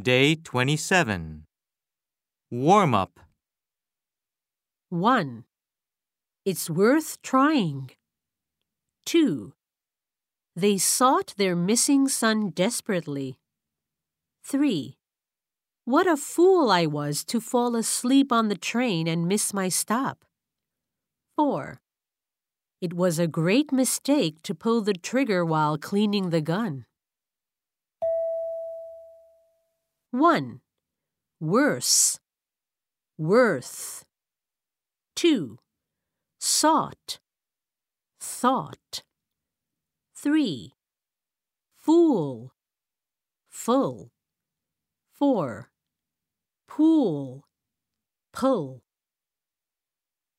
Day 27. Warm up. 1. It's worth trying. 2. They sought their missing son desperately. 3. What a fool I was to fall asleep on the train and miss my stop. 4. It was a great mistake to pull the trigger while cleaning the gun. 1. Worse. Worth. 2. Sought. Thought. 3. Fool. Full. 4. Pool. Pull.